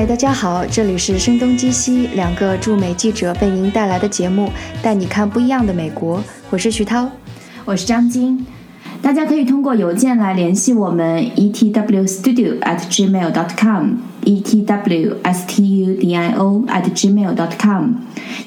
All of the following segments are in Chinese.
嗨，大家好，这里是声东击西，两个驻美记者为您带来的节目，带你看不一样的美国。我是徐涛，我是张晶。大家可以通过邮件来联系我们，ETW Studio at Gmail.com，ETW，STU，DIO，AT Gmail.com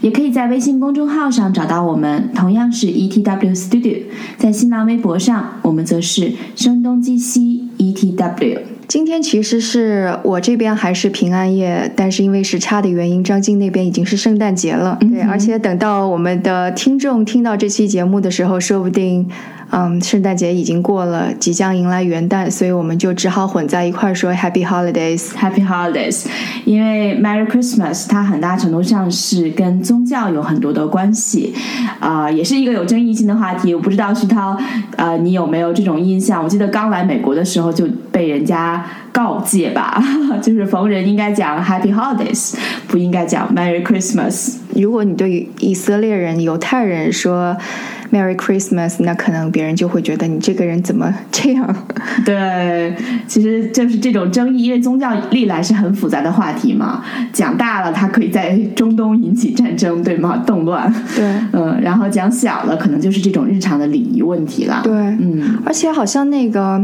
也可以在微信公众号上找到我们，同样是 etw studio。在新浪微博上，我们则是声东击西 etw。今天其实是我这边还是平安夜，但是因为时差的原因，张静那边已经是圣诞节了。对，而且等到我们的听众听到这期节目的时候，说不定。嗯，圣诞节已经过了，即将迎来元旦，所以我们就只好混在一块儿说 Happy Holidays，Happy Holidays。因为 Merry Christmas 它很大程度上是跟宗教有很多的关系，啊，也是一个有争议性的话题。我不知道徐涛，呃，你有没有这种印象？我记得刚来美国的时候就被人家告诫吧，就是逢人应该讲 Happy Holidays，不应该讲 Merry Christmas。如果你对以色列人、犹太人说。Merry Christmas，那可能别人就会觉得你这个人怎么这样？对，其实就是这种争议，因为宗教历来是很复杂的话题嘛。讲大了，它可以在中东引起战争，对吗？动乱。对，嗯，然后讲小了，可能就是这种日常的礼仪问题了。对，嗯，而且好像那个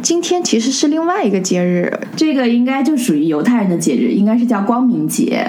今天其实是另外一个节日，这个应该就属于犹太人的节日，应该是叫光明节。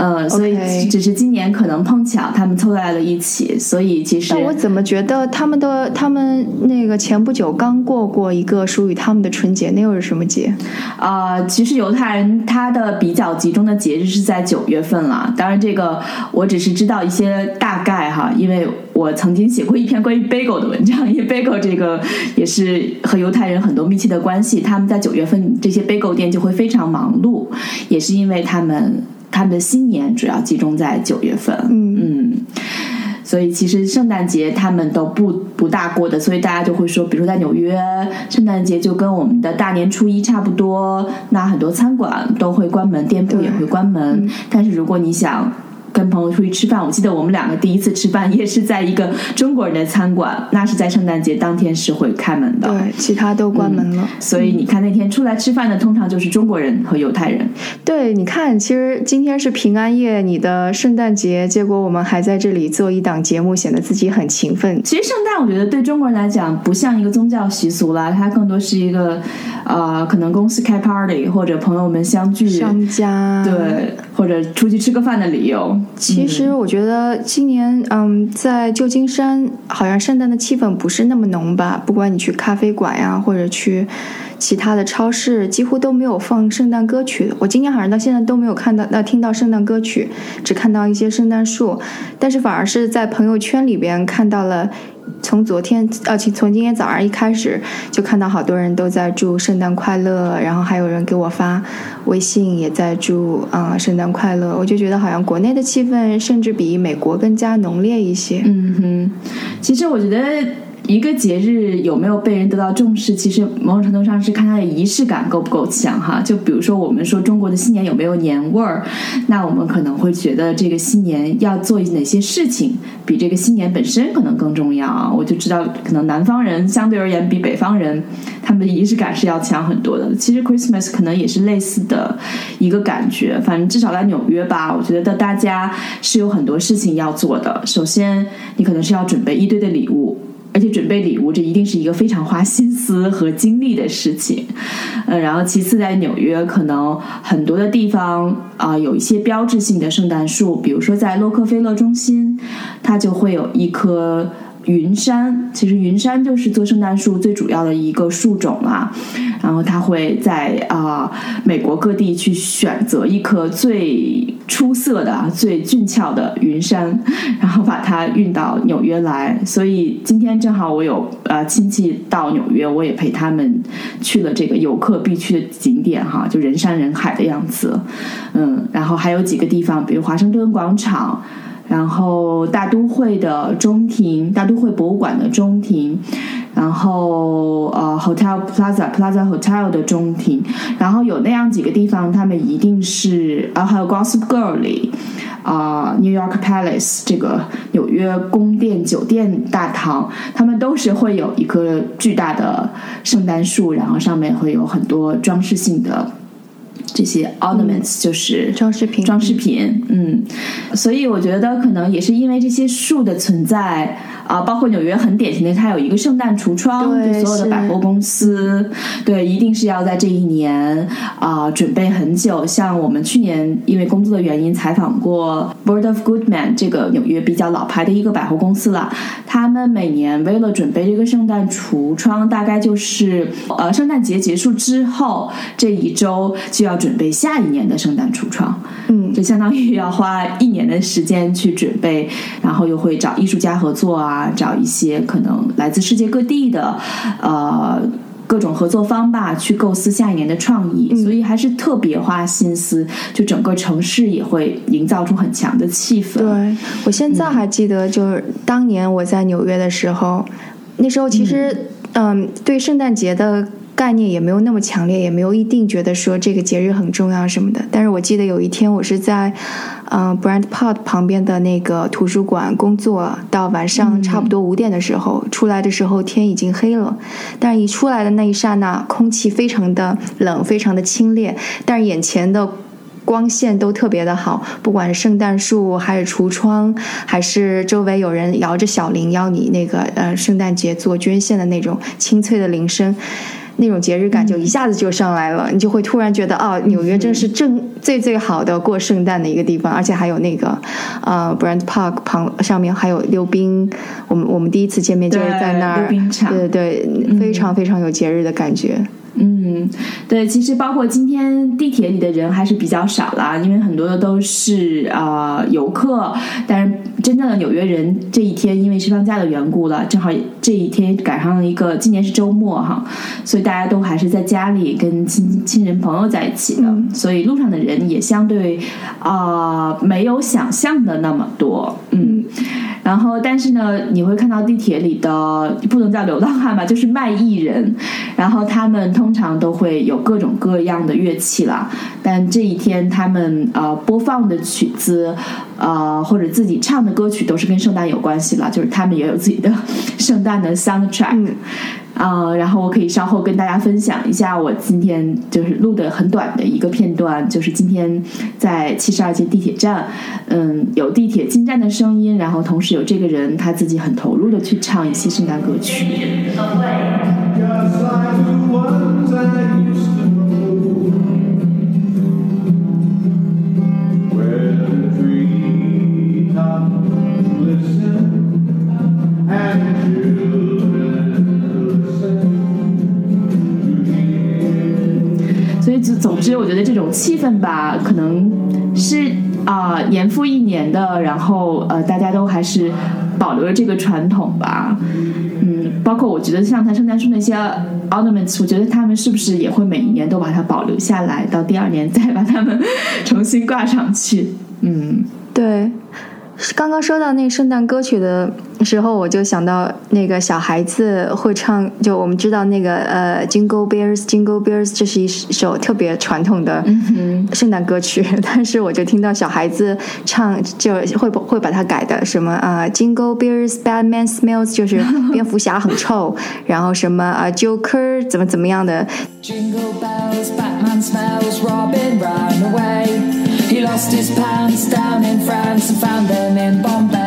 呃，所以只是今年可能碰巧他们凑在了一起，所以其实我怎么觉得他们的他们那个前不久刚过过一个属于他们的春节，那又是什么节？啊，其实犹太人他的比较集中的节日是在九月份了。当然，这个我只是知道一些大概哈，因为我曾经写过一篇关于 bagel 的文章，因为 bagel 这个也是和犹太人很多密切的关系。他们在九月份这些 bagel 店就会非常忙碌，也是因为他们。他们的新年主要集中在九月份，嗯，所以其实圣诞节他们都不不大过的，所以大家就会说，比如说在纽约，圣诞节就跟我们的大年初一差不多，那很多餐馆都会关门，店铺也会关门，但是如果你想。跟朋友出去吃饭，我记得我们两个第一次吃饭也是在一个中国人的餐馆，那是在圣诞节当天是会开门的，对，其他都关门了。所以你看那天出来吃饭的通常就是中国人和犹太人。对，你看，其实今天是平安夜，你的圣诞节，结果我们还在这里做一档节目，显得自己很勤奋。其实圣诞我觉得对中国人来讲不像一个宗教习俗啦，它更多是一个呃，可能公司开 party 或者朋友们相聚，商家对，或者出去吃个饭的理由。其实我觉得今年，嗯，在旧金山好像圣诞的气氛不是那么浓吧。不管你去咖啡馆呀，或者去其他的超市，几乎都没有放圣诞歌曲。我今年好像到现在都没有看到、那听到圣诞歌曲，只看到一些圣诞树。但是反而是在朋友圈里边看到了。从昨天呃，从从今天早上一开始，就看到好多人都在祝圣诞快乐，然后还有人给我发微信也在祝啊圣诞快乐。我就觉得好像国内的气氛甚至比美国更加浓烈一些。嗯哼，其实我觉得。一个节日有没有被人得到重视，其实某种程度上是看它的仪式感够不够强哈。就比如说，我们说中国的新年有没有年味儿，那我们可能会觉得这个新年要做哪些事情，比这个新年本身可能更重要啊。我就知道，可能南方人相对而言比北方人，他们的仪式感是要强很多的。其实 Christmas 可能也是类似的一个感觉。反正至少在纽约吧，我觉得大家是有很多事情要做的。首先，你可能是要准备一堆的礼物。而且准备礼物，这一定是一个非常花心思和精力的事情。嗯，然后其次，在纽约，可能很多的地方啊，有一些标志性的圣诞树，比如说在洛克菲勒中心，它就会有一棵。云杉其实云杉就是做圣诞树最主要的一个树种啊，然后它会在啊美国各地去选择一棵最出色的、最俊俏的云杉，然后把它运到纽约来。所以今天正好我有呃亲戚到纽约，我也陪他们去了这个游客必去的景点哈，就人山人海的样子。嗯，然后还有几个地方，比如华盛顿广场。然后大都会的中庭，大都会博物馆的中庭，然后呃，Hotel Plaza Plaza Hotel 的中庭，然后有那样几个地方，他们一定是啊，还有 Gossip Girl 里啊，New York Palace 这个纽约宫殿酒店大堂，他们都是会有一棵巨大的圣诞树，然后上面会有很多装饰性的。这些 ornaments 就是装饰品，装饰品，嗯，所以我觉得可能也是因为这些树的存在啊，包括纽约很典型的，它有一个圣诞橱窗，对所有的百货公司，对，一定是要在这一年啊准备很久。像我们去年因为工作的原因采访过 Word of Goodman 这个纽约比较老牌的一个百货公司了，他们每年为了准备这个圣诞橱窗，大概就是呃圣诞节结束之后这一周就要准备下一年的圣诞橱窗，嗯，就相当于要花一年的时间去准备，然后又会找艺术家合作啊，找一些可能来自世界各地的呃。各种合作方吧，去构思下一年的创意，所以还是特别花心思，就整个城市也会营造出很强的气氛。对我现在还记得，就是当年我在纽约的时候，那时候其实嗯，对圣诞节的概念也没有那么强烈，也没有一定觉得说这个节日很重要什么的。但是我记得有一天，我是在嗯 Brand Pod 旁边的那个图书馆工作，到晚上差不多五点的时候、出来的时候，天已经黑了。但是一出来的那一刹那，空气非常的冷，非常的清冽，但是眼前的。光线都特别的好，不管是圣诞树，还是橱窗，还是周围有人摇着小铃，邀你那个呃圣诞节做捐献的那种清脆的铃声，那种节日感就一下子就上来了，你就会突然觉得哦，纽约真是正最最好的过圣诞的一个地方，而且还有那个呃 Brand Park 旁上面还有溜冰，我们我们第一次见面就是在那儿，对对对，非常非常有节日的感觉。嗯，对，其实包括今天地铁里的人还是比较少啦，因为很多的都是啊、呃游客，但是真正的纽约人这一天因为是放假的缘故了，正好这一天赶上了一个今年是周末哈，所以大家都还是在家里跟亲亲人朋友在一起的，所以路上的人也相对啊、呃没有想象的那么多，嗯。然后，但是呢，你会看到地铁里的不能叫流浪汉吧，就是卖艺人，然后他们通常都会有各种各样的乐器啦。但这一天他们呃播放的曲子，呃或者自己唱的歌曲都是跟圣诞有关系了，就是他们也有自己的圣诞的 soundtrack。嗯啊、然后我可以稍后跟大家分享一下我今天就是录的很短的一个片段，就是今天在七十二街地铁站，嗯，有地铁进站的声音，然后同时有这个人他自己很投入的去唱一些圣诞歌曲。气氛吧，可能是啊、年复一年的，然后呃，大家都还是保留着这个传统吧。嗯，包括我觉得像他圣诞树那些 ornaments，我觉得他们是不是也会每一年都把它保留下来，到第二年再把它们 重新挂上去？嗯，对，刚刚说到那圣诞歌曲的时候，我就想到那个小孩子会唱，就我们知道那个呃，Jingle Bells Jingle Bells，这是一首特别传统的圣诞歌曲，但是我就听到小孩子唱，就会会把它改的什么啊、呃、，Jingle Bells Bad Man Smells，就是蝙蝠侠很臭，然后什么啊、呃、，Joker 怎么怎么样的，Jingle bells, Batman smells, Robin ran away. He lost his pants down in France and found them in Bombay.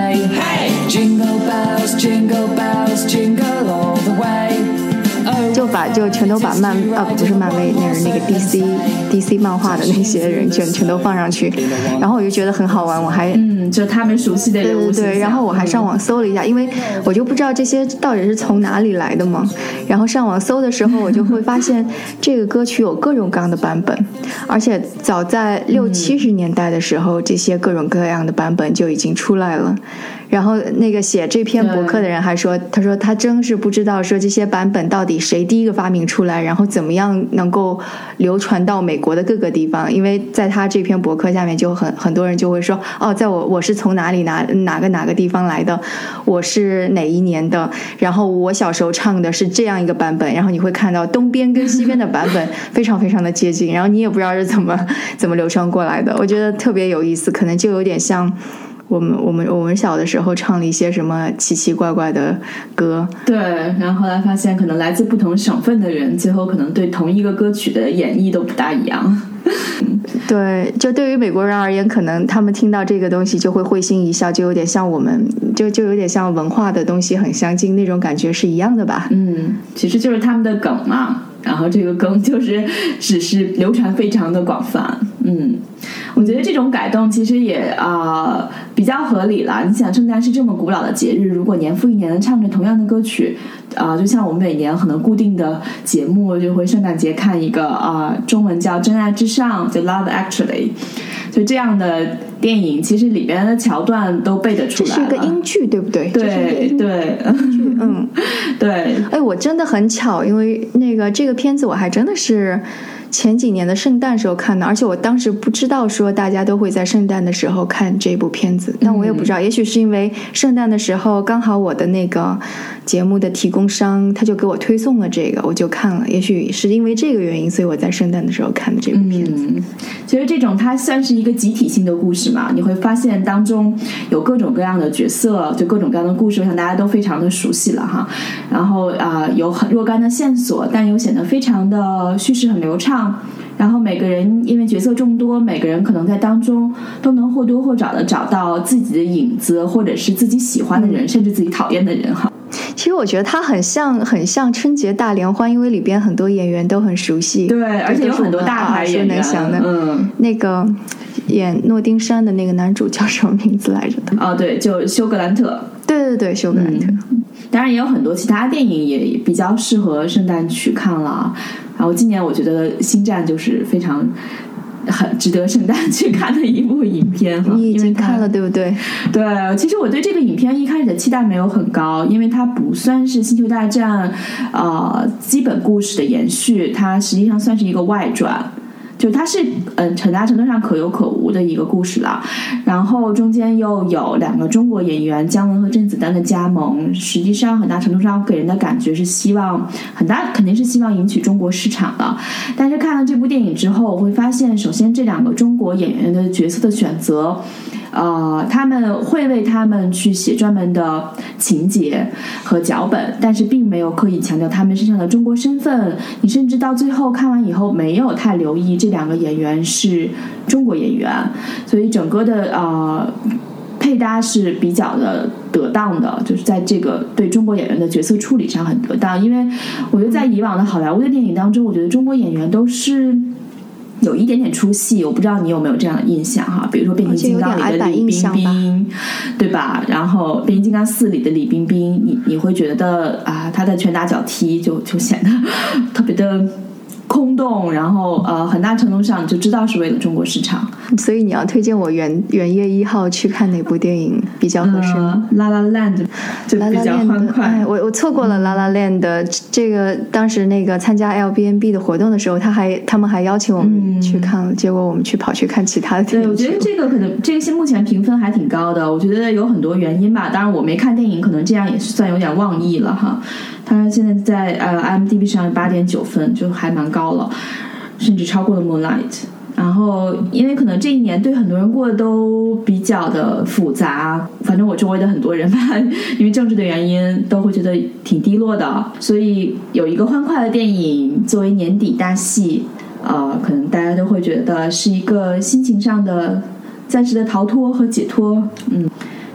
就把就全都把漫啊不是漫威，那是那个 DC DC 漫画的那些人全全都放上去，然后我就觉得很好玩，我还嗯，就他们熟悉的对人物形象对对，然后我还上网搜了一下，因为我就不知道这些到底是从哪里来的嘛。然后上网搜的时候，我就会发现这个歌曲有各种各样的版本，而且早在六七十年代的时候，这些各种各样的版本就已经出来了。然后那个写这篇博客的人还说，他说他真是不知道说这些版本到底谁第一个发明出来，然后怎么样能够流传到美国的各个地方。因为在他这篇博客下面，就很很多人就会说，哦，在我我是从哪里哪哪个哪个地方来的，我是哪一年的，然后我小时候唱的是这样一个版本，然后你会看到东边跟西边的版本非常非常的接近，然后你也不知道是怎么 怎么流传过来的，我觉得特别有意思，可能就有点像。我们我们我们小的时候唱了一些什么奇奇怪怪的歌，对，然后后来发现，可能来自不同省份的人，最后可能对同一个歌曲的演绎都不大一样。对，就对于美国人而言，可能他们听到这个东西就会会心一笑，就有点像我们，就就有点像文化的东西很相近那种感觉是一样的吧？嗯，其实就是他们的梗嘛。然后这个梗就是只是流传非常的广泛，嗯，我觉得这种改动其实也啊、比较合理了。你想，圣诞是这么古老的节日，如果年复一年的唱着同样的歌曲，啊、就像我们每年可能固定的节目就会圣诞节看一个啊、中文叫《真爱至上》，就《Love Actually》，就这样的电影，其实里边的桥段都背得出来。这是一个英剧，对不对？对对剧，嗯。对，哎，我真的很巧，因为那个这个片子我还真的是前几年的圣诞时候看的，而且我当时不知道说大家都会在圣诞的时候看这部片子，但我也不知道，也许是因为圣诞的时候刚好我的那个节目的提供商他就给我推送了这个，我就看了，也许是因为这个原因，所以我在圣诞的时候看的这部片子。嗯，其实这种它算是一个集体性的故事嘛，你会发现当中有各种各样的角色，就各种各样的故事，我想大家都非常的熟悉了哈。然后啊、有很若干的线索，但又显得非常的叙事很流畅。然后每个人因为角色众多，每个人可能在当中都能或多或少的找到自己的影子，或者是自己喜欢的人，甚至自己讨厌的人哈。其实我觉得它很像很像春节大联欢，因为里边很多演员都很熟悉，对，而且有很多大牌演员。嗯，那个演诺丁山的那个男主叫什么名字来着的？哦，对，就休格兰特。对对对，休格兰特。当然也有很多其他电影也比较适合圣诞去看了。然后今年我觉得《星战》就是非常很值得圣诞去看的一部影片哈。你已经看了对不对？对，其实我对这个影片一开始的期待没有很高，因为它不算是《星球大战》呃基本故事的延续，它实际上算是一个外传。就它是嗯很大程度上可有可无的一个故事了，然后中间又有两个中国演员姜文和甄子丹的加盟，实际上很大程度上给人的感觉是希望很大肯定是希望引起中国市场的，但是看了这部电影之后，我会发现，首先这两个中国演员的角色的选择。呃，他们会为他们去写专门的情节和脚本，但是并没有刻意强调他们身上的中国身份。你甚至到最后看完以后，没有太留意这两个演员是中国演员，所以整个的呃配搭是比较的得当的，就是在这个对中国演员的角色处理上很得当。因为我觉得在以往的好莱坞的电影当中，我觉得中国演员都是。有一点点出戏，我不知道你有没有这样的印象哈？比如说《变形金刚》里的李冰冰，对吧？然后《变形金刚四》里的李冰冰，你你会觉得啊，他的拳打脚踢就就显得 特别的空洞，然后呃，很大程度上你就知道是为了中国市场。所以你要推荐我元元月一号去看哪部电影比较合适，La La Land 就拉比较拉链的，欢快。哎，我我错过了啦啦 land 这个，当时那个参加 LBNB 的活动的时候，他还他们还邀请我们去看了，结果我们去跑去看其他的电对，影我觉得。这个可能这个现目前评分还挺高的，我觉得有很多原因吧。当然我没看电影，可能这样也是算有点妄议了哈。它现在在呃 IMDB 上八点九分，就还蛮高了，甚至超过了 Moonlight。然后，因为可能这一年对很多人过得都比较的复杂，反正我周围的很多人吧，因为政治的原因，都会觉得挺低落的。所以有一个欢快的电影作为年底大戏，呃，可能大家都会觉得是一个心情上的暂时的逃脱和解脱，嗯。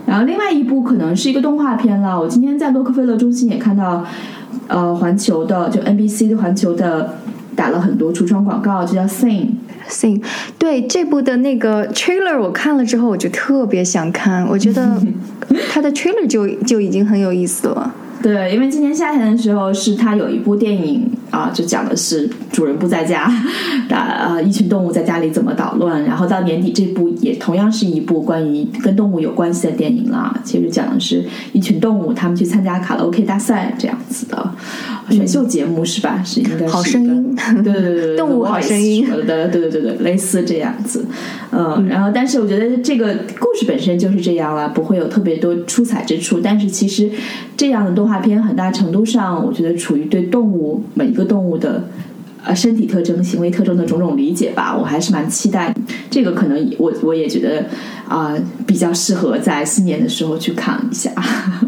然后另外一部可能是一个动画片了。我今天在洛克菲勒中心也看到，呃，环球的就 NBC 的环球的打了很多橱窗广告，就叫 Sing。Sing，对这部的那个 trailer 我看了之后，我就特别想看，我觉得 它的 trailer 就就已经很有意思了。对，因为今年夏天的时候是他有一部电影啊，就讲的是主人不在家，打 呃一群动物在家里怎么捣乱。然后到年底这部也同样是一部关于跟动物有关系的电影了。其实讲的是一群动物他们去参加卡拉 OK 大赛这样子的选秀节目是吧？是应该是好声音 对对对对对，动物好声音对对对对，类似这样子，嗯，然后但是我觉得这个故事本身就是这样了，不会有特别多出彩之处。但是其实这样的动画片很大程度上，我觉得处于对动物每一个动物的。呃，身体特征、行为特征的种种理解吧，我还是蛮期待。这个可能我我也觉得啊、比较适合在新年的时候去看一下。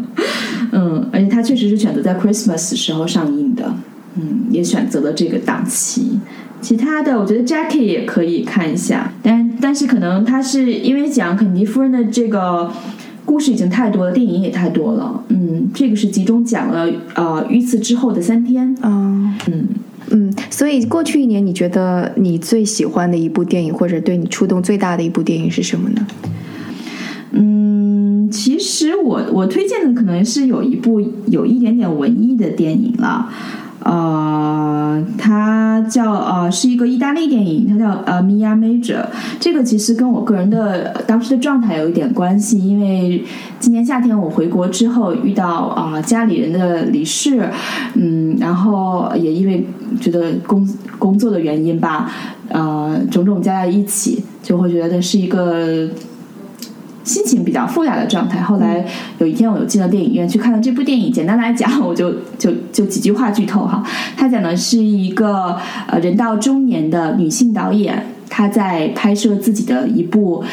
嗯，而且它确实是选择在 Christmas 时候上映的。嗯，也选择了这个档期。其他的，我觉得 Jackie 也可以看一下，但但是可能他是因为讲肯尼夫人的这个故事已经太多了，电影也太多了，嗯，这个是集中讲了呃遇刺之后的三天，嗯嗯。嗯，所以过去一年，你觉得你最喜欢的一部电影，或者对你触动最大的一部电影是什么呢？嗯，其实我我推荐的可能是有一部有一点点文艺的电影了，呃，它叫呃是一个意大利电影，它叫呃《Mia Major》。这个其实跟我个人的当时的状态有一点关系，因为今年夏天我回国之后遇到啊、家里人的离世，嗯，然后也因为觉得工工作的原因吧，呃，种种加在一起，就会觉得是一个心情比较复杂的状态。后来有一天，我又进了电影院去看了这部电影。简单来讲，我就 就就几句话剧透哈。它讲的是一个呃人到中年的女性导演，她在拍摄自己的一部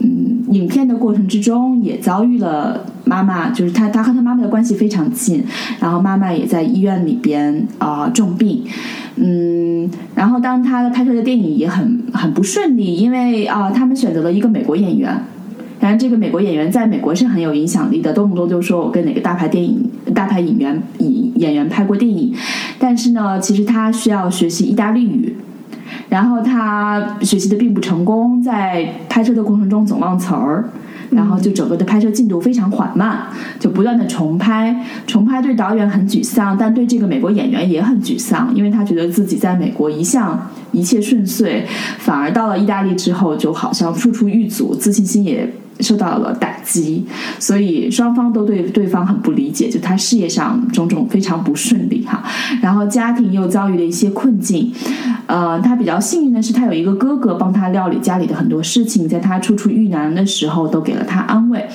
嗯影片的过程之中，也遭遇了妈妈，就是她她和她妈妈的关系非常近，然后妈妈也在医院里边啊、重病。嗯，然后当她拍摄的电影也很很不顺利，因为啊、他们选择了一个美国演员。然这个美国演员在美国是很有影响力的，动不动就说我跟哪个大牌电影、大牌演员、演演员拍过电影，但是呢，其实他需要学习意大利语，然后他学习的并不成功，在拍摄的过程中总忘词儿。然后就整个的拍摄进度非常缓慢，就不断的重拍，重拍对导演很沮丧，但对这个美国演员也很沮丧，因为他觉得自己在美国一向一切顺遂，反而到了意大利之后就好像处处遇阻，自信心也受到了打击，所以双方都对对方很不理解，就他事业上种种非常不顺利哈，然后家庭又遭遇了一些困境，呃，他比较幸运的是他有一个哥哥帮他料理家里的很多事情，在他处处遇难的时候都给了他安慰。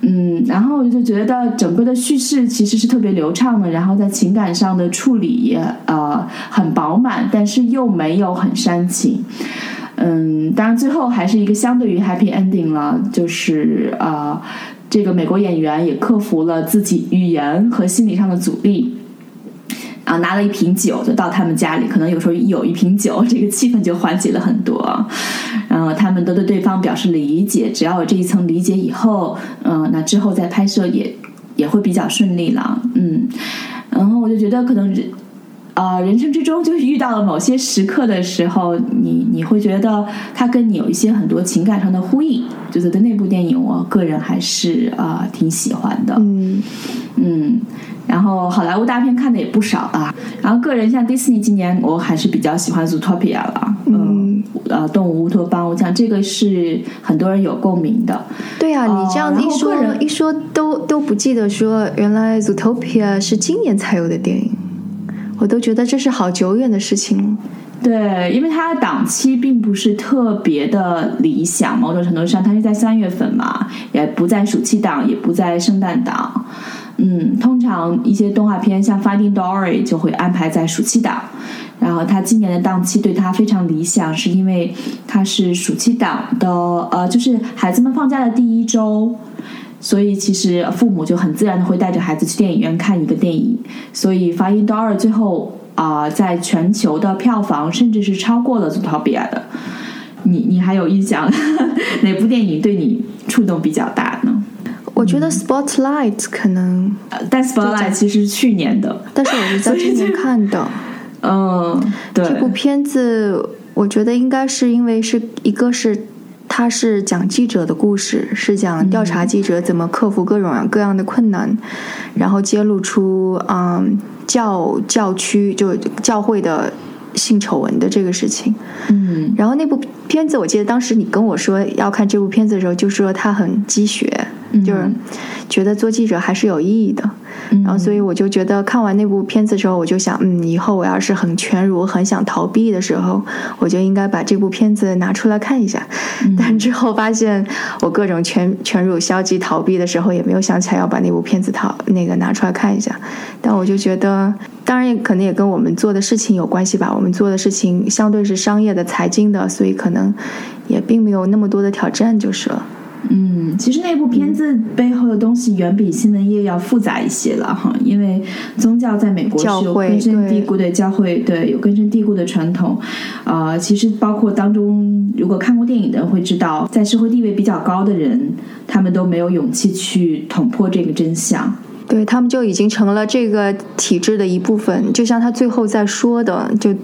嗯，然后我就觉得整个的叙事其实是特别流畅的，然后在情感上的处理呃很饱满，但是又没有很煽情。嗯，当然最后还是一个相对于 happy ending 了，就是呃，这个美国演员也克服了自己语言和心理上的阻力。啊，拿了一瓶酒就到他们家里，可能有时候有一瓶酒，这个气氛就缓解了很多。然后他们都对对方表示理解，只要有这一层理解以后，嗯、那之后再拍摄也也会比较顺利了。嗯，然后我就觉得可能人。呃，人生之中就是遇到了某些时刻的时候，你你会觉得它跟你有一些很多情感上的呼应，就觉得那部电影我个人还是啊、呃挺喜欢的。嗯嗯，然后好莱坞大片看的也不少啊。然后个人像迪士尼今年我还是比较喜欢《Zootopia》了，嗯，呃，动物乌托邦，我想这个是很多人有共鸣的。对啊，哦你这样然一说、人一说都都不记得说，原来《Zootopia》是今年才有的电影，我都觉得这是好久远的事情了。对，因为它的档期并不是特别的理想，某种程度上它是在三月份嘛，也不在暑期档，也不在圣诞档。嗯，通常一些动画片像《Finding Dory》就会安排在暑期档，然后它今年的档期对它非常理想，是因为它是暑期档的，呃，就是孩子们放假的第一周。所以其实父母就很自然的会带着孩子去电影院看一个电影，所以《Finding Dory》最后啊、在全球的票房甚至是超过了《Zootopia》的。你你还有印象 哪部电影对你触动比较大呢？我觉得《Spotlight》可能，呃但《Spotlight》其实是去年的，但是我是在今年看的。嗯，对，这部片子，我觉得应该是因为是一个是，它是讲记者的故事，是讲调查记者怎么克服各种各样的困难，然后揭露出嗯教教区就教会的性丑闻的这个事情。嗯。然后那部片子，我记得当时你跟我说要看这部片子的时候，就说它很鸡血，就是觉得做记者还是有意义的。嗯然后，所以我就觉得看完那部片子之后，我就想，嗯，以后我要是很全如、很想逃避的时候，我就应该把这部片子拿出来看一下。但之后发现，我各种全全如、消极逃避的时候，也没有想起来要把那部片子逃那个拿出来看一下。但我就觉得，当然也可能也跟我们做的事情有关系吧。我们做的事情相对是商业的、财经的，所以可能也并没有那么多的挑战，就是了。嗯，其实那部片子背后的东西远比新闻业要复杂一些了哈，因为宗教在美国是有根深蒂固的教会对有根深蒂固的传统，啊、其实包括当中如果看过电影的人会知道，在社会地位比较高的人，他们都没有勇气去捅破这个真相。对他们就已经成了这个体制的一部分，就像他最后在说的，就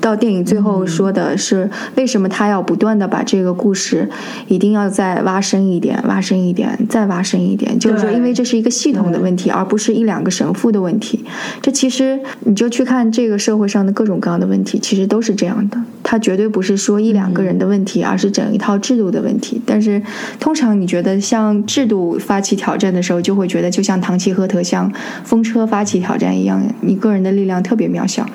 到电影最后说的是，为什么他要不断的把这个故事一定要再挖深一点，挖深一点，再挖深一点，就是说，因为这是一个系统的问题，而不是一两个神父的问题。这其实你就去看这个社会上的各种各样的问题，其实都是这样的。它绝对不是说一两个人的问题，而是整一套制度的问题。但是通常你觉得像制度发起挑战的时候，就会觉得就像唐吉诃德向风车发起挑战一样，你个人的力量特别渺小。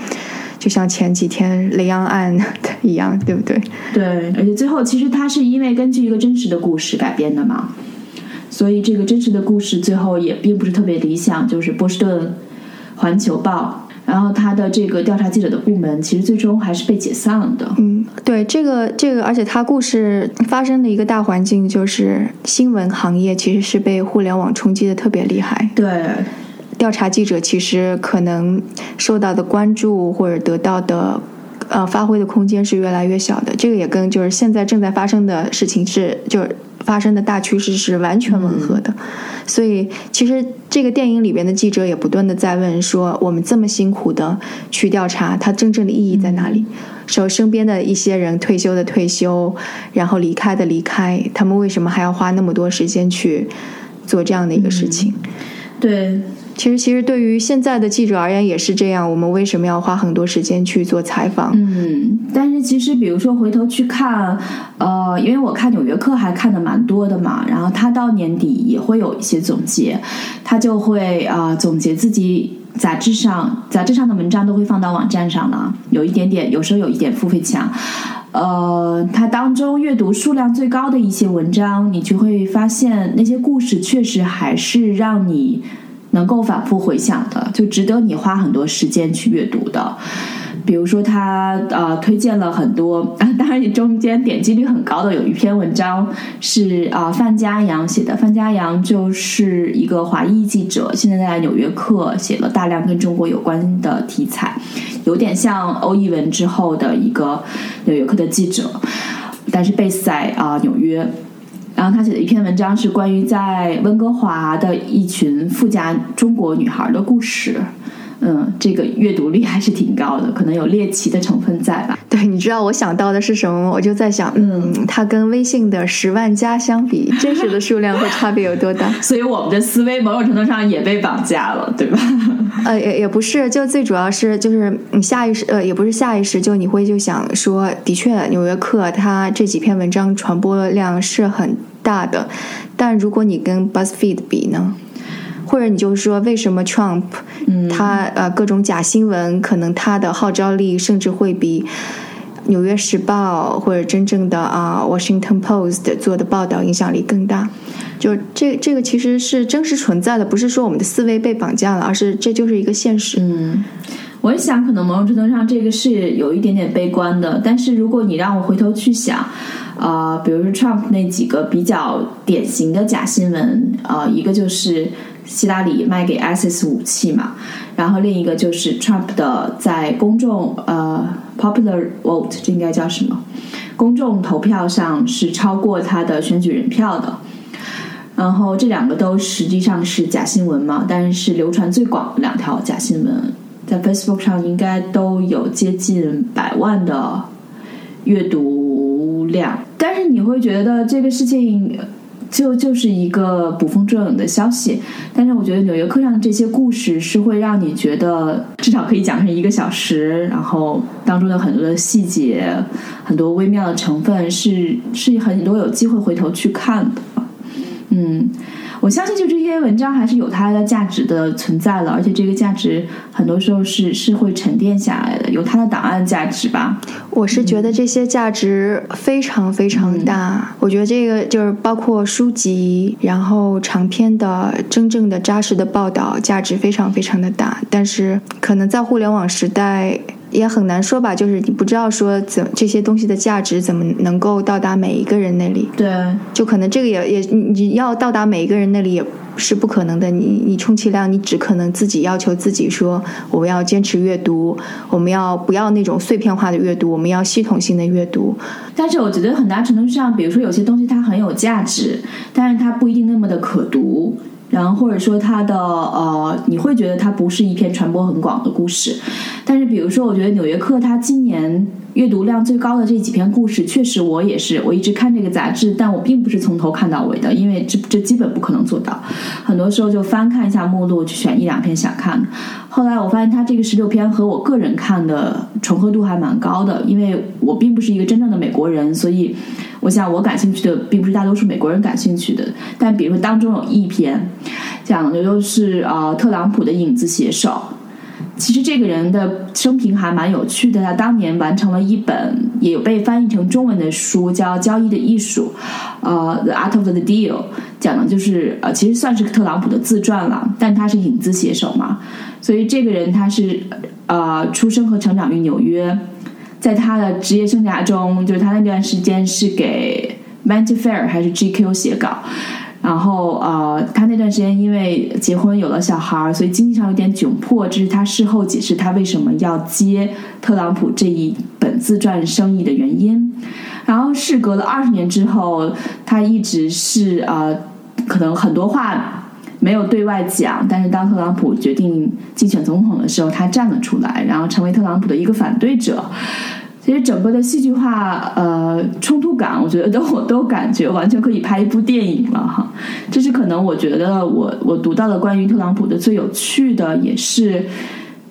就像前几天雷洋案一样，对不对？对，而且最后其实它是因为根据一个真实的故事改编的嘛，所以这个真实的故事最后也并不是特别理想，就是波士顿环球报，然后他的这个调查记者的部门其实最终还是被解散了的。嗯，对，这个这个，而且它故事发生的一个大环境就是新闻行业其实是被互联网冲击的特别厉害。对，调查记者其实可能受到的关注或者得到的呃发挥的空间是越来越小的。这个也跟就是现在正在发生的事情是就是发生的大趋势是完全吻合的。所以其实这个电影里边的记者也不断的在问说，我们这么辛苦的去调查，它真正的意义在哪里？说身边的一些人退休的退休，然后离开的离开，他们为什么还要花那么多时间去做这样的一个事情？对，其实，其实对于现在的记者而言也是这样。我们为什么要花很多时间去做采访？嗯，但是其实比如说回头去看，呃，因为我看《纽约客》还看的蛮多的嘛，然后他到年底也会有一些总结，他就会啊、总结自己杂志上杂志上的文章都会放到网站上了，有一点点，有时候有一点付费墙。呃，它当中阅读数量最高的一些文章，你就会发现那些故事确实还是让你能够反复回想的，就值得你花很多时间去阅读的。比如说他呃推荐了很多，当然你中间点击率很高的有一篇文章是啊、范家阳写的，范家阳就是一个华裔记者，现在在《纽约客》写了大量跟中国有关的题材，有点像欧一文之后的一个《纽约客》的记者，但是 base 在啊、纽约。然后他写的一篇文章是关于在温哥华的一群富家中国女孩的故事。嗯，这个阅读率还是挺高的，可能有猎奇的成分在吧。对，你知道我想到的是什么吗？我就在想，嗯，它跟微信的十万加相比，真实的数量会差别有多大？所以我们的思维某种程度上也被绑架了，对吧？呃，也也不是，就最主要是就是你下意识，呃，也不是下意识，就你会就想说，的确，《纽约客》它这几篇文章传播量是很大的，但如果你跟 BuzzFeed 比呢？或者你就是说，为什么 Trump，嗯他呃各种假新闻，可能他的号召力甚至会比《纽约时报》或者真正的啊、Washington Post 做的报道影响力更大？就这这个其实是真实存在的，不是说我们的思维被绑架了，而是这就是一个现实。嗯，我也想，可能某种程度上这个是有一点点悲观的。但是如果你让我回头去想，呃，比如说 Trump 那几个比较典型的假新闻，呃，一个就是希拉里卖给 ISIS 武器嘛，然后另一个就是 Trump 的在公众呃 popular vote 这应该叫什么？公众投票上是超过他的选举人票的。然后这两个都实际上是假新闻嘛，但是流传最广的两条假新闻，在 Facebook 上应该都有接近百万的阅读量。但是你会觉得这个事情就就是一个捕风捉影的消息，但是我觉得《纽约客》上的这些故事是会让你觉得至少可以讲成一个小时，然后当中的很多的细节、很多微妙的成分是是很多有机会回头去看的。嗯，我相信就这些文章还是有它的价值的存在了，而且这个价值很多时候是是会沉淀下来的，有它的档案价值吧。我是觉得这些价值非常非常大。我觉得这个就是包括书籍，然后长篇的真正的扎实的报道，价值非常非常的大。但是可能在互联网时代，也很难说吧，就是你不知道说怎这些东西的价值怎么能够到达每一个人那里，对，就可能这个也也你你要到达每一个人那里也是不可能的。你你充其量你只可能自己要求自己说，我们要坚持阅读，我们要不要那种碎片化的阅读，我们要系统性的阅读。但是我觉得很大程度上，比如说有些东西它很有价值，但是它不一定那么的可读。然后或者说它的呃，你会觉得它不是一篇传播很广的故事。但是比如说，我觉得《纽约客》它今年阅读量最高的这几篇故事，确实我也是，我一直看这个杂志，但我并不是从头看到尾的，因为这这基本不可能做到。很多时候就翻看一下目录，去选一两篇想看的。后来我发现它这个十六篇和我个人看的重合度还蛮高的，因为我并不是一个真正的美国人，所以我想我感兴趣的并不是大多数美国人感兴趣的。但比如说当中有一篇讲的就是啊、呃特朗普的影子写手。其实这个人的生平还蛮有趣的，他当年完成了一本也有被翻译成中文的书，叫《交易的艺术》，呃，《The Art of the Deal》，讲的就是呃，其实算是特朗普的自传了，但他是影子写手嘛，所以这个人他是呃出生和成长于纽约，在他的职业生涯中，就是他那段时间是给《Vanity Fair》还是 GQ 写稿。然后呃，他那段时间因为结婚有了小孩儿，所以经济上有点窘迫，这是他事后解释他为什么要接特朗普这一本自传生意的原因。然后事隔了二十年之后，他一直是呃，可能很多话没有对外讲，但是当特朗普决定竞选总统的时候，他站了出来，然后成为特朗普的一个反对者。其实整个的戏剧化呃冲突感，我觉得都我都感觉完全可以拍一部电影了哈。这是可能我觉得我我读到的关于特朗普的最有趣的，也是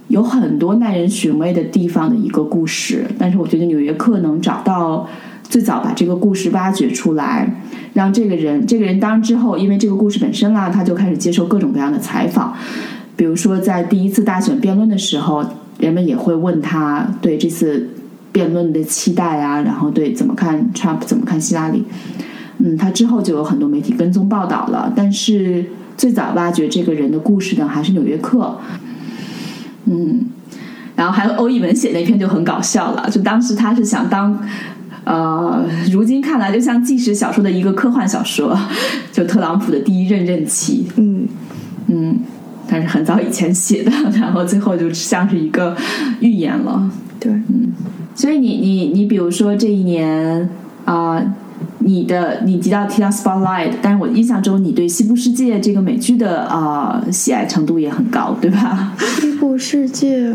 有很多耐人寻味的地方的一个故事。但是我觉得《纽约客》能找到最早把这个故事挖掘出来，让这个人这个人当然之后，因为这个故事本身啦，他就开始接受各种各样的采访。比如说在第一次大选辩论的时候，人们也会问他对这次。辩论的期待啊，然后对怎么看 Trump，怎么看希拉里，嗯，他之后就有很多媒体跟踪报道了。但是最早挖掘这个人的故事呢，还是《纽约客》，嗯，然后还有欧一文写那篇就很搞笑了，就当时他是想当，呃，如今看来就像纪实小说的一个科幻小说，就特朗普的第一任任期，嗯。嗯，但是很早以前写的，然后最后就像是一个预言了。对，所以你你你比如说这一年啊、你的你提到提到 Spotlight，但是我印象中你对《西部世界》这个美剧的啊、喜爱程度也很高，对吧？西部世界，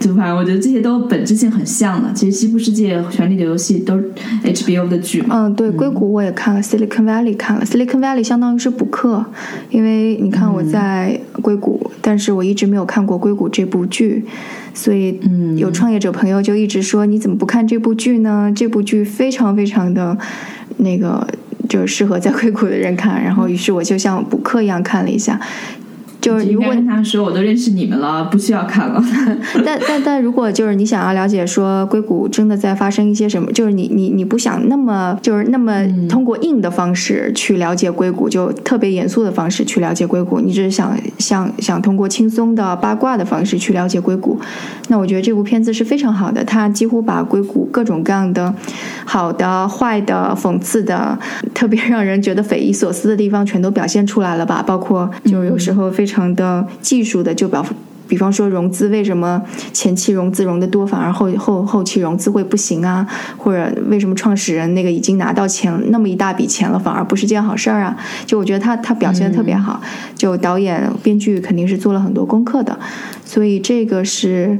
就反正我觉得这些都本质性很像的。其实《西部世界》《权力的游戏》都是 HBO 的剧嘛。嗯，对，硅谷我也看了，Silicon Valley 看了，Silicon Valley 相当于是补课，因为你看我在硅谷，但是我一直没有看过硅谷这部剧，所以嗯有创业者朋友就一直说你怎么不看这部剧呢？这部剧非常非常的那个，就是适合在硅谷的人看。然后于是我就像补课一样看了一下。就是应该如果跟他说，我都认识你们了，不需要看了。但但但如果就是你想要了解说硅谷真的在发生一些什么，就是你你你不想那么就是那么通过硬的方式去了解硅谷，就特别严肃的方式去了解硅谷，你只是想想想通过轻松的八卦的方式去了解硅谷，那我觉得这部片子是非常好的，它几乎把硅谷各种各样的好的、坏的、讽刺的，特别让人觉得匪夷所思的地方全都表现出来了吧，包括就是有时候非常的技术的就表。比方说融资为什么前期融资融的多，反而后后后期融资会不行啊？或者为什么创始人那个已经拿到钱那么一大笔钱了，反而不是件好事儿啊？就我觉得他他表现的特别好，就导演编剧肯定是做了很多功课的，所以这个是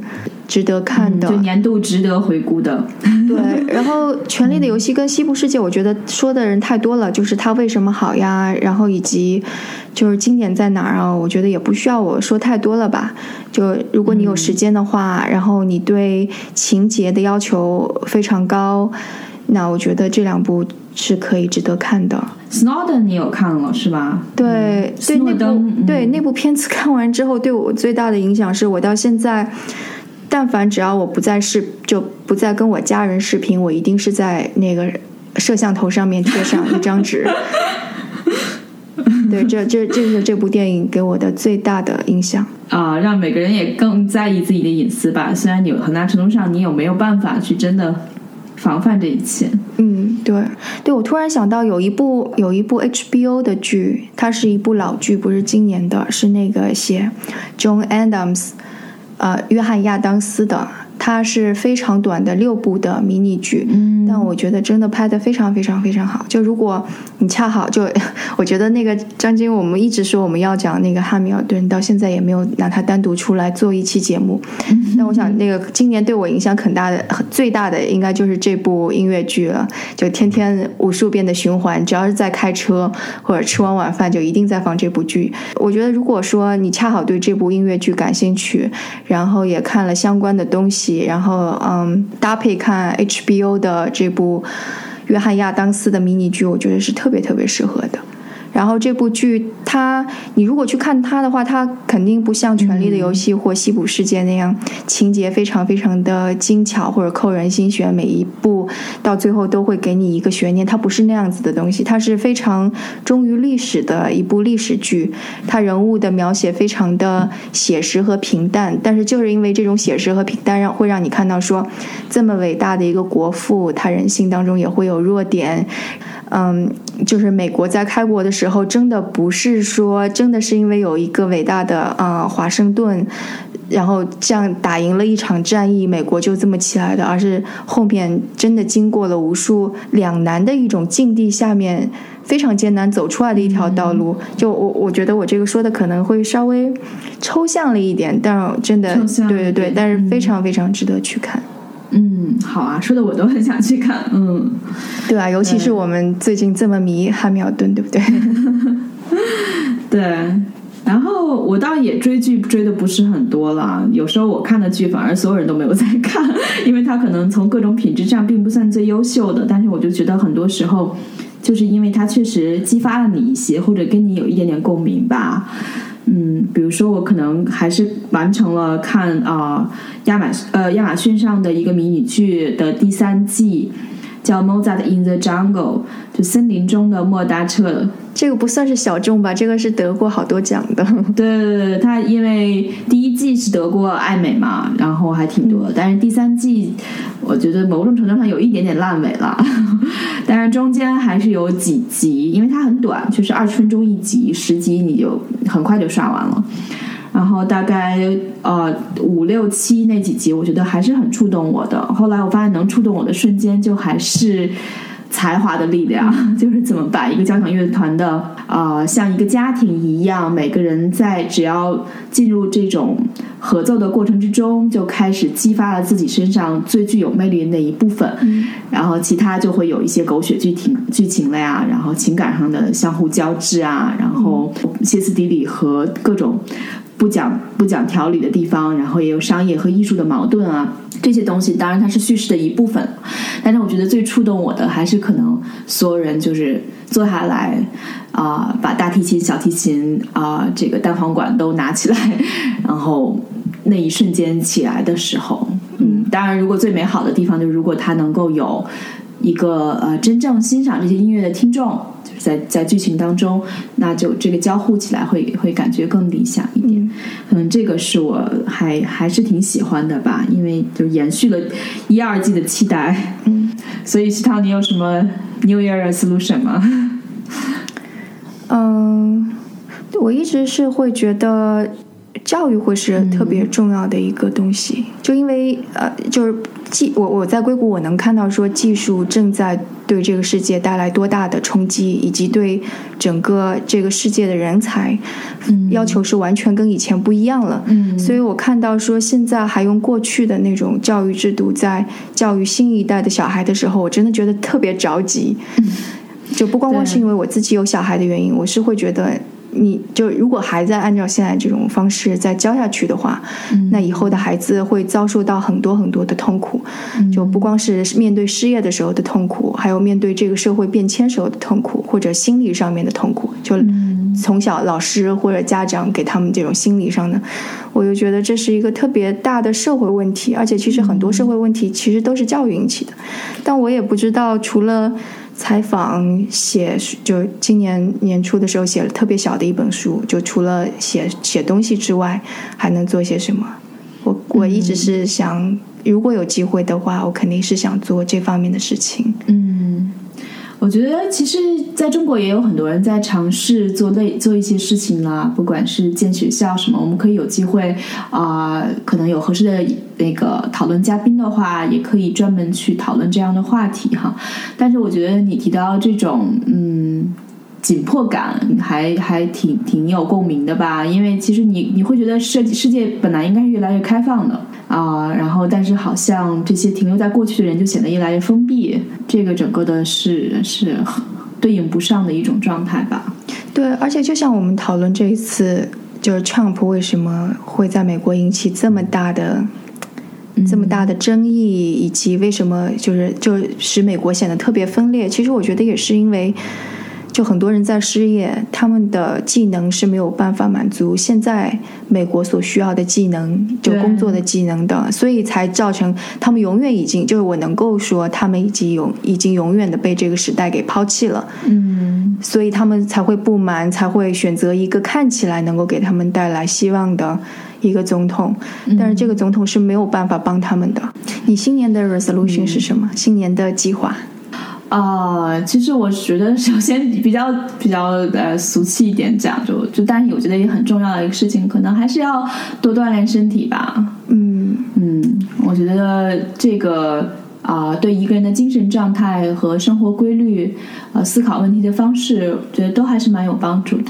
值得看的。就年度值得回顾的。对，然后《权力的游戏》跟《西部世界》，我觉得说的人太多了，就是它为什么好呀，然后以及就是经典在哪儿啊？我觉得也不需要我说太多了吧。就如果你有时间的话，然后你对情节的要求非常高，那我觉得这两部是可以值得看的。Snowden 你有看了是吧？对，对那部对那部片子看完之后，对我最大的影响是我到现在，但凡只要我不在视，就不再跟我家人视频，我一定是在那个摄像头上面贴上一张纸。对，这这这是这部电影给我的最大的影响。啊、让每个人也更在意自己的隐私吧。虽然你有很大程度上你有没有办法去真的防范这一切。嗯，对，对我突然想到有一部有一部 HBO 的剧，它是一部老剧，不是今年的，是那个写 John Adams，呃，约翰亚当斯的，它是非常短的六部的迷你剧，嗯但我觉得真的拍的非常非常非常好。就如果你恰好就，我觉得那个张晶，我们一直说我们要讲那个汉密尔顿，到现在也没有拿它单独出来做一期节目。但我想，那个今年对我影响很大的、最大的，应该就是这部音乐剧了。就天天无数遍的循环，只要是在开车或者吃完晚饭，就一定在放这部剧。我觉得，如果说你恰好对这部音乐剧感兴趣，然后也看了相关的东西，然后嗯，搭配看 HBO 的这部约翰亚当斯的迷你剧，我觉得是特别特别适合的。然后这部剧，它你如果去看它的话，它肯定不像《权力的游戏》或《西部世界》那样情节非常非常的精巧或者扣人心弦，每一部到最后都会给你一个悬念。它不是那样子的东西，它是非常忠于历史的一部历史剧。它人物的描写非常的写实和平淡，但是就是因为这种写实和平淡，让会让你看到说，这么伟大的一个国父，他人性当中也会有弱点。嗯，就是美国在开国的时候，真的不是说真的是因为有一个伟大的啊、呃华盛顿，然后这样打赢了一场战役，美国就这么起来的，而是后面真的经过了无数两难的一种境地下面。非常艰难走出来的一条道路，就我我觉得我这个说的可能会稍微抽象了一点，但真的对对对，但是非常非常值得去看，嗯，好啊，说的我都很想去看。嗯，对啊、尤其是我们最近这么迷汉密尔顿，对不对？对。然后我倒也追剧追的不是很多了，有时候我看的剧反而所有人都没有在看，因为它可能从各种品质上并不算最优秀的，但是我就觉得很多时候，就是因为它确实激发了你一些，或者跟你有一点点共鸣吧。嗯，比如说我可能还是完成了看啊、亚马呃亚马逊上的一个迷你剧的第三季，叫《Mozart in the Jungle》，就森林中的莫扎特。这个不算是小众吧？这个是得过好多奖的。对对对，他因为第一季是得过艾美嘛，然后还挺多的，但是第三季我觉得某种程度上有一点点烂尾了，但是中间还是有几集，因为它很短，就是二十分钟一集，十集你就很快就刷完了。然后大概呃五六七那几集，我觉得还是很触动我的。后来我发现能触动我的瞬间，就还是才华的力量，就是怎么把一个交响乐团的啊、呃像一个家庭一样，每个人在只要进入这种合奏的过程之中，就开始激发了自己身上最具有魅力的那一部分，然后其他就会有一些狗血剧情剧情了呀，然后情感上的相互交织啊，然后歇斯底里和各种。不讲不讲条理的地方，然后也有商业和艺术的矛盾啊，这些东西当然它是叙事的一部分，但是我觉得最触动我的还是可能所有人就是坐下来啊、把大提琴、小提琴啊、这个单簧管都拿起来，然后那一瞬间起来的时候，嗯，当然如果最美好的地方就是如果它能够有一个呃真正欣赏这些音乐的听众，就是在在剧情当中，那就这个交互起来会会感觉更理想一点。可能这个是我还还是挺喜欢的吧，因为就延续了一二季的期待。嗯，所以西涛，你有什么 New Year resolution 吗？嗯，我一直是会觉得教育会是特别重要的一个东西，就因为呃，就是技我我在硅谷我能看到说技术正在对这个世界带来多大的冲击，以及对整个这个世界的人才、要求是完全跟以前不一样了。嗯。所以我看到说现在还用过去的那种教育制度在教育新一代的小孩的时候，我真的觉得特别着急。嗯。就不光光是因为我自己有小孩的原因，我是会觉得，你就如果还在按照现在这种方式再教下去的话，那以后的孩子会遭受到很多很多的痛苦，就不光是面对失业的时候的痛苦，还有面对这个社会变迁时候的痛苦，或者心理上面的痛苦，就从小老师或者家长给他们这种心理上的，我就觉得这是一个特别大的社会问题，而且其实很多社会问题其实都是教育引起的，但我也不知道除了。采访写，就今年年初的时候写了特别小的一本书，就除了写写东西之外，还能做些什么？我我一直是想，如果有机会的话，我肯定是想做这方面的事情。嗯，我觉得其实在中国也有很多人在尝试做类做一些事情啦，不管是建学校什么，我们可以有机会啊、可能有合适的那个讨论嘉宾的话，也可以专门去讨论这样的话题哈。但是我觉得你提到这种嗯。紧迫感还还挺挺有共鸣的吧，因为其实你你会觉得世世界本来应该是越来越开放的啊、然后但是好像这些停留在过去的人就显得越来越封闭，这个整个的是是对应不上的一种状态吧。对，而且就像我们讨论这一次，就是 Trump 为什么会在美国引起这么大的、这么大的争议，以及为什么就是就使美国显得特别分裂。其实我觉得也是因为，就很多人在失业，他们的技能是没有办法满足现在美国所需要的技能，就工作的技能的，所以才造成他们永远已经就是我能够说，他们已经永已经永远的被这个时代给抛弃了。嗯所以他们才会不满，才会选择一个看起来能够给他们带来希望的一个总统。但是这个总统是没有办法帮他们的。你新年的 resolution 是什么？新年的计划？啊、其实我觉得首先比较比较呃俗气一点讲，就就但是我觉得也很重要的一个事情，可能还是要多锻炼身体吧。嗯，嗯，我觉得这个啊、对一个人的精神状态和生活规律，呃，思考问题的方式，我觉得都还是蛮有帮助的。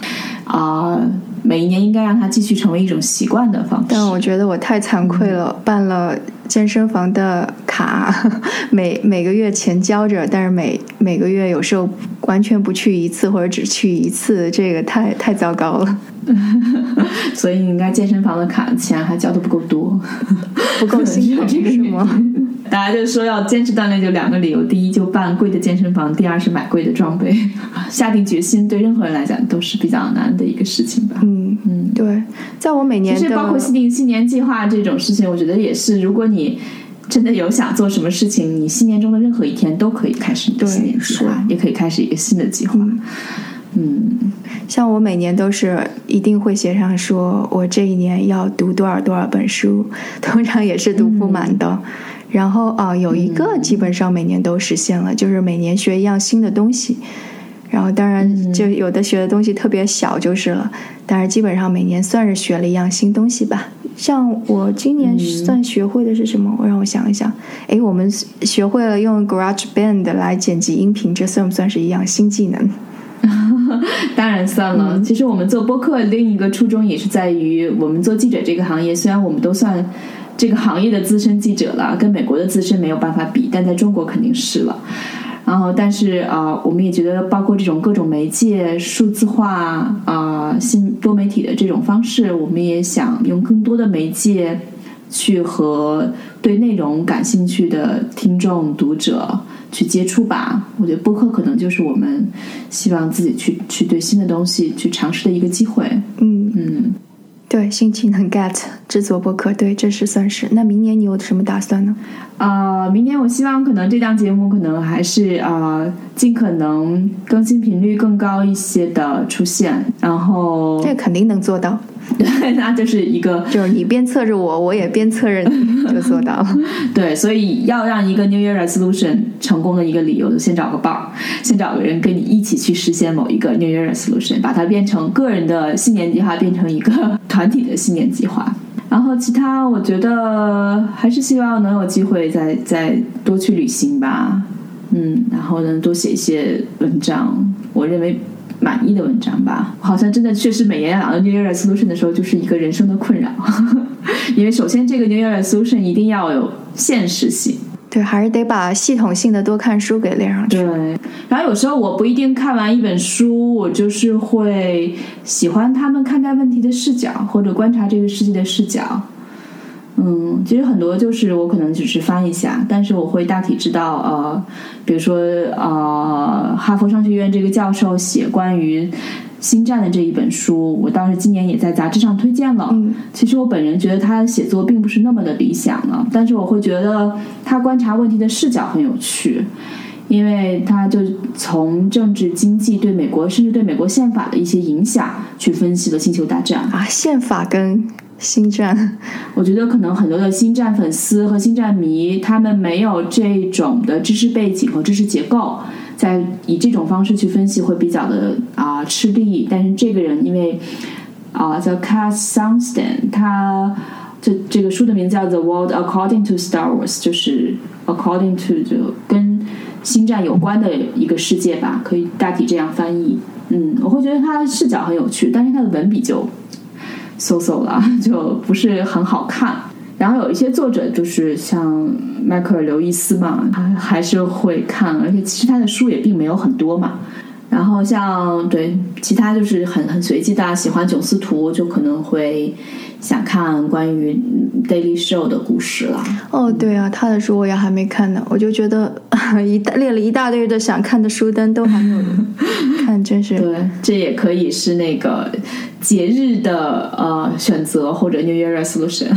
啊、每一年应该让它继续成为一种习惯的方式。但我觉得我太惭愧了，办了健身房的卡，每每个月钱交着，但是每每个月有时候完全不去一次，或者只去一次，这个太太糟糕了，所以你应该健身房的卡钱还交的不够多。不够心疼 这个是吗？大家就说要坚持锻炼，就两个理由：第一，就办贵的健身房；第二是买贵的装备。下定决心，对任何人来讲都是比较难的一个事情吧。嗯嗯，对，在我每年其实包括新定新年计划这种事情，我觉得也是，如果你真的有想做什么事情，你新年中的任何一天都可以开始你的对新年计划，也可以开始一个新的计划。嗯像我每年都是一定会写上说，我这一年要读多少多少本书，通常也是读不满的。然后啊、有一个基本上每年都实现了，就是每年学一样新的东西。然后当然就有的学的东西特别小就是了，但是基本上每年算是学了一样新东西吧。像我今年算学会的是什么？我让我想一想。诶，我们学会了用 GarageBand 来剪辑音频，这算不算是一样新技能？当然算了。其实我们做播客另一个初衷也是在于，我们做记者这个行业，虽然我们都算这个行业的资深记者了，跟美国的资深没有办法比，但在中国肯定是了。然后，但是啊、呃我们也觉得，包括这种各种媒介、数字化啊、新多媒体的这种方式，我们也想用更多的媒介去和对内容感兴趣的听众、读者去接触吧。我觉得播客可能就是我们希望自己去去对新的东西去尝试的一个机会。嗯，嗯，对，心情很 get 制作播客，对，这是算是。那明年你有什么打算呢？啊、明年我希望可能这档节目可能还是啊、尽可能更新频率更高一些的出现，然后这肯定能做到，对，那就是一个就是你鞭策着我，我也鞭策着你，就做到了。对，所以要让一个 New Year Resolution 成功的一个理由，就先找个伴儿，先找个人跟你一起去实现某一个 New Year Resolution，把它变成个人的新年计划，变成一个团体的新年计划。然后其他，我觉得还是希望能有机会再再多去旅行吧，嗯，然后能多写一些文章，我认为满意的文章吧。好像真的确实每年想到 New Year Resolution 的时候，就是一个人生的困扰，因为首先这个 New Year Resolution 一定要有现实性。对，还是得把系统性的多看书给练上去。对，然后有时候我不一定看完一本书，我就是会喜欢他们看待问题的视角，或者观察这个世界的视角。嗯，其实很多就是我可能只是翻一下，但是我会大体知道，呃，比如说呃，哈佛商学院这个教授写关于星战的这一本书，我当时今年也在杂志上推荐了。嗯其实我本人觉得他写作并不是那么的理想了，但是我会觉得他观察问题的视角很有趣。因为他就从政治、经济对美国，甚至对美国宪法的一些影响去分析了《星球大战》。啊，宪法跟星战，我觉得可能很多的星战粉丝和星战迷，他们没有这种的知识背景和知识结构，在以这种方式去分析会比较的啊、吃力。但是这个人因为啊、叫 Cass Sunstein，他这这个书的名字叫《The World According to Star Wars》，就是 according to 就跟星战有关的一个世界吧，可以大体这样翻译。嗯，我会觉得他的视角很有趣，但是他的文笔就 so so 了，就不是很好看。然后有一些作者就是像迈克尔·刘易斯嘛，他还是会看，而且其实他的书也并没有很多嘛。然后像对其他就是很很随机的啊，喜欢囧司图就可能会想看关于嗯 Daily Show 的故事了。哦，对啊，他的书我也还没看呢，我就觉得 一大列了一大堆的想看的书单都还没有看，真是 对，这也可以是那个节日的呃选择或者 New Year Resolution。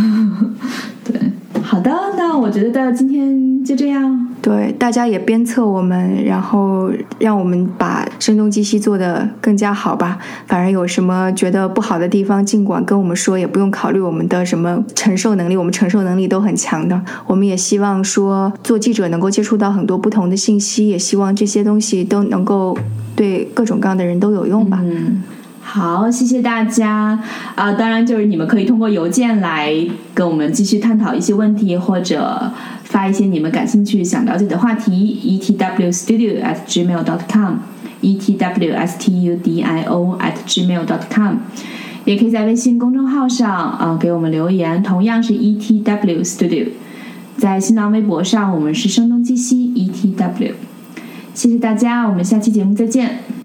对，好的，那我觉得今天就这样。对，大家也鞭策我们，然后让我们把声东击西做得更加好吧。反正有什么觉得不好的地方，尽管跟我们说，也不用考虑我们的什么承受能力，我们承受能力都很强的。我们也希望说，做记者能够接触到很多不同的信息，也希望这些东西都能够对各种各样的人都有用吧。嗯，好，谢谢大家啊、当然，就是你们可以通过邮件来跟我们继续探讨一些问题，或者发一些你们感兴趣、想了解的话题。etwstudio at gmail dot com，etwstudio at gmail dot com。也可以在微信公众号上啊、给我们留言，同样是 etw studio。在新浪微博上，我们是声东击西 etw。谢谢大家，我们下期节目再见。